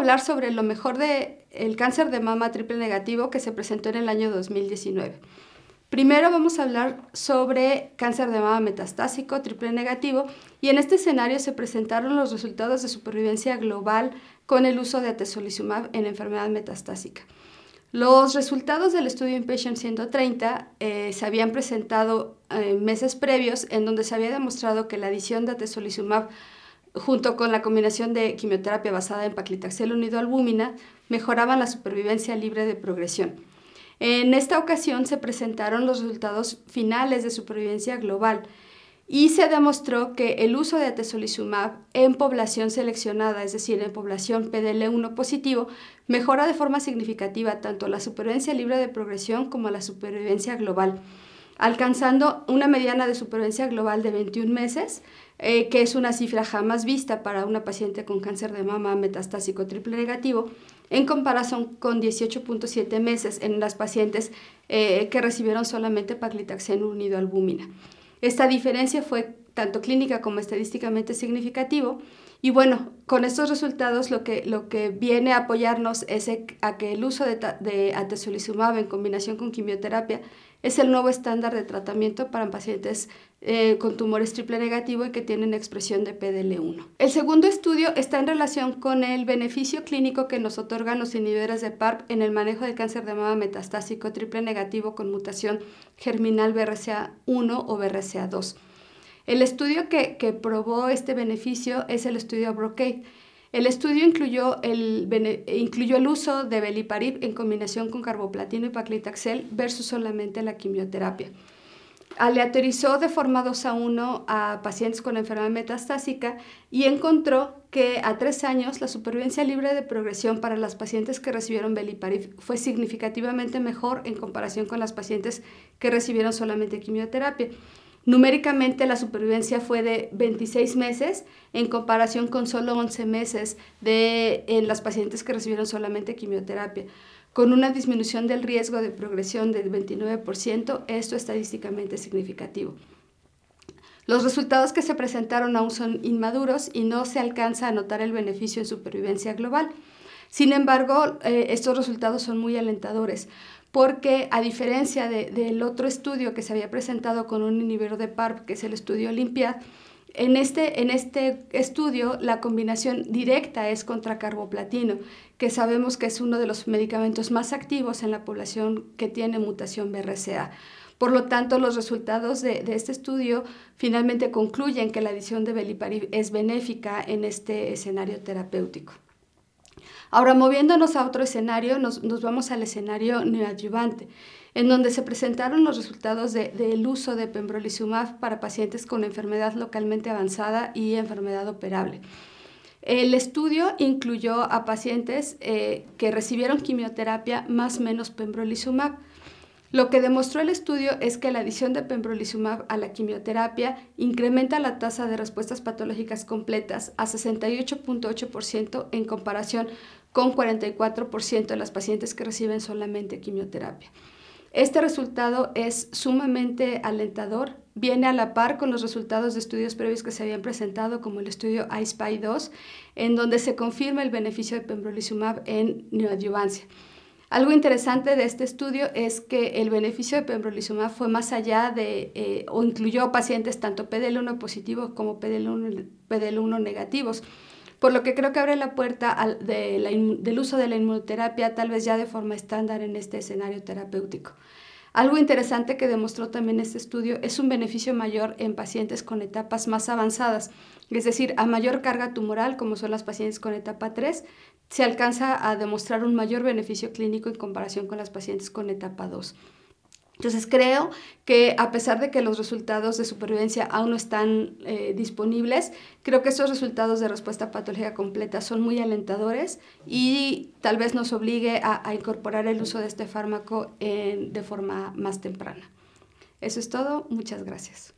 hablar sobre lo mejor del el cáncer de mama triple negativo que se presentó en el año 2019. Primero vamos a hablar sobre cáncer de mama metastásico triple negativo y en este escenario se presentaron los resultados de supervivencia global con el uso de atezolizumab en enfermedad metastásica. Los resultados del estudio Inpatient 130 eh, se habían presentado en eh, meses previos en donde se había demostrado que la adición de atezolizumab junto con la combinación de quimioterapia basada en paclitaxel unido albúmina mejoraban la supervivencia libre de progresión. En esta ocasión se presentaron los resultados finales de supervivencia global y se demostró que el uso de atezolizumab en población seleccionada, es decir, en población PDL1 positivo, mejora de forma significativa tanto la supervivencia libre de progresión como la supervivencia global, alcanzando una mediana de supervivencia global de 21 meses, eh, que es una cifra jamás vista para una paciente con cáncer de mama metastásico triple negativo, en comparación con 18.7 meses en las pacientes eh, que recibieron solamente paclitaxel unido albúmina. Esta diferencia fue tanto clínica como estadísticamente significativo y bueno, con estos resultados lo que, lo que viene a apoyarnos es a que el uso de, de atezolizumab en combinación con quimioterapia es el nuevo estándar de tratamiento para pacientes eh, con tumores triple negativo y que tienen expresión de PDL1. El segundo estudio está en relación con el beneficio clínico que nos otorgan los inhibidores de PARP en el manejo del cáncer de mama metastásico triple negativo con mutación germinal BRCA1 o BRCA2. El estudio que, que probó este beneficio es el estudio Brocade el estudio incluyó el, incluyó el uso de beliparib en combinación con carboplatino y paclitaxel versus solamente la quimioterapia. Aleatorizó de forma 2 a 1 a pacientes con enfermedad metastásica y encontró que a tres años la supervivencia libre de progresión para las pacientes que recibieron beliparib fue significativamente mejor en comparación con las pacientes que recibieron solamente quimioterapia. Numéricamente la supervivencia fue de 26 meses en comparación con solo 11 meses de, en las pacientes que recibieron solamente quimioterapia, con una disminución del riesgo de progresión del 29%, esto estadísticamente significativo. Los resultados que se presentaron aún son inmaduros y no se alcanza a notar el beneficio en supervivencia global. Sin embargo, eh, estos resultados son muy alentadores porque a diferencia del otro estudio que se había presentado con un inhibidor de PARP, que es el estudio Olympiad, en este, en este estudio la combinación directa es contra carboplatino, que sabemos que es uno de los medicamentos más activos en la población que tiene mutación BRCA. Por lo tanto, los resultados de, de, este estudio finalmente concluyen que la adición de beliparib es benéfica en este escenario terapéutico. Ahora, moviéndonos a otro escenario, nos, vamos al escenario neoadyuvante, en donde se presentaron los resultados del uso de pembrolizumab para pacientes con enfermedad localmente avanzada y enfermedad operable. El estudio incluyó a pacientes eh, que recibieron quimioterapia más menos pembrolizumab. Lo que demostró el estudio es que la adición de pembrolizumab a la quimioterapia incrementa la tasa de respuestas patológicas completas a 68.8% en comparación con 44% de las pacientes que reciben solamente quimioterapia. Este resultado es sumamente alentador, viene a la par con los resultados de estudios previos que se habían presentado, como el estudio iSpy 2, en donde se confirma el beneficio de pembrolizumab en neoadyuvancia. Algo interesante de este estudio es que el beneficio de pembrolizumab fue más allá de, eh, o incluyó pacientes tanto PDL1 positivos como PDL1, PDL1 negativos, por lo que creo que abre la puerta del uso de la inmunoterapia tal vez ya de forma estándar en este escenario terapéutico. Algo interesante que demostró también este estudio es un beneficio mayor en pacientes con etapas más avanzadas, es decir, a mayor carga tumoral, como son las pacientes con etapa 3, se alcanza a demostrar un mayor beneficio clínico en comparación con las pacientes con etapa 2. Entonces creo que a pesar de que los resultados de supervivencia aún no están eh, disponibles, creo que estos resultados de respuesta patológica completa son muy alentadores y tal vez nos obligue a, incorporar el uso de este fármaco de forma más temprana. Eso es todo, muchas gracias.